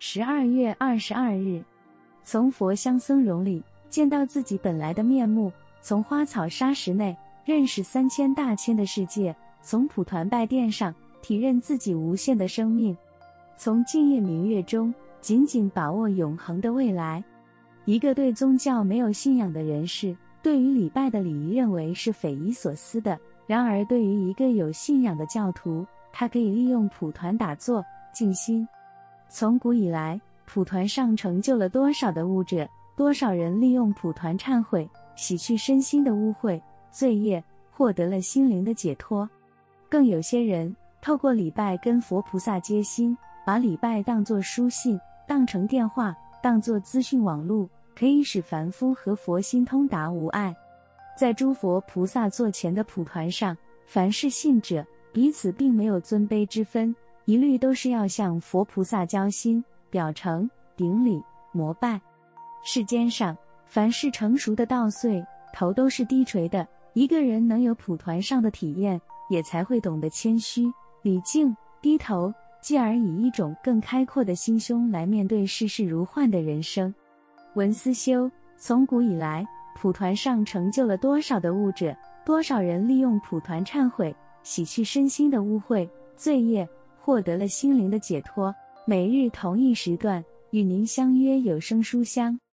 十二月二十二日，从佛香僧容里见到自己本来的面目，从花草沙石内认识三千大千的世界，从蒲团拜殿上体认自己无限的生命，从净业明月中紧紧把握永恒的未来。一个对宗教没有信仰的人士，对于礼拜的礼仪认为是匪夷所思的；然而，对于一个有信仰的教徒，他可以利用蒲团打坐静心。从古以来，蒲团上成就了多少的悟者？多少人利用蒲团忏悔，洗去身心的污秽罪业，获得了心灵的解脱。更有些人透过礼拜跟佛菩萨接心，把礼拜当作书信，当成电话，当作资讯网络。可以使凡夫和佛心通达无碍，在诸佛菩萨座前的蒲团上，凡是信者彼此并没有尊卑之分，一律都是要向佛菩萨交心、表诚、顶礼、膜拜。世间上凡是成熟的稻穗，头都是低垂的。一个人能有蒲团上的体验，也才会懂得谦虚、礼敬、低头，继而以一种更开阔的心胸来面对世事如幻的人生。文思修，从古以来，蒲团上成就了多少的悟者？多少人利用蒲团忏悔，洗去身心的污秽罪业，获得了心灵的解脱？每日同一时段，与您相约有声书香。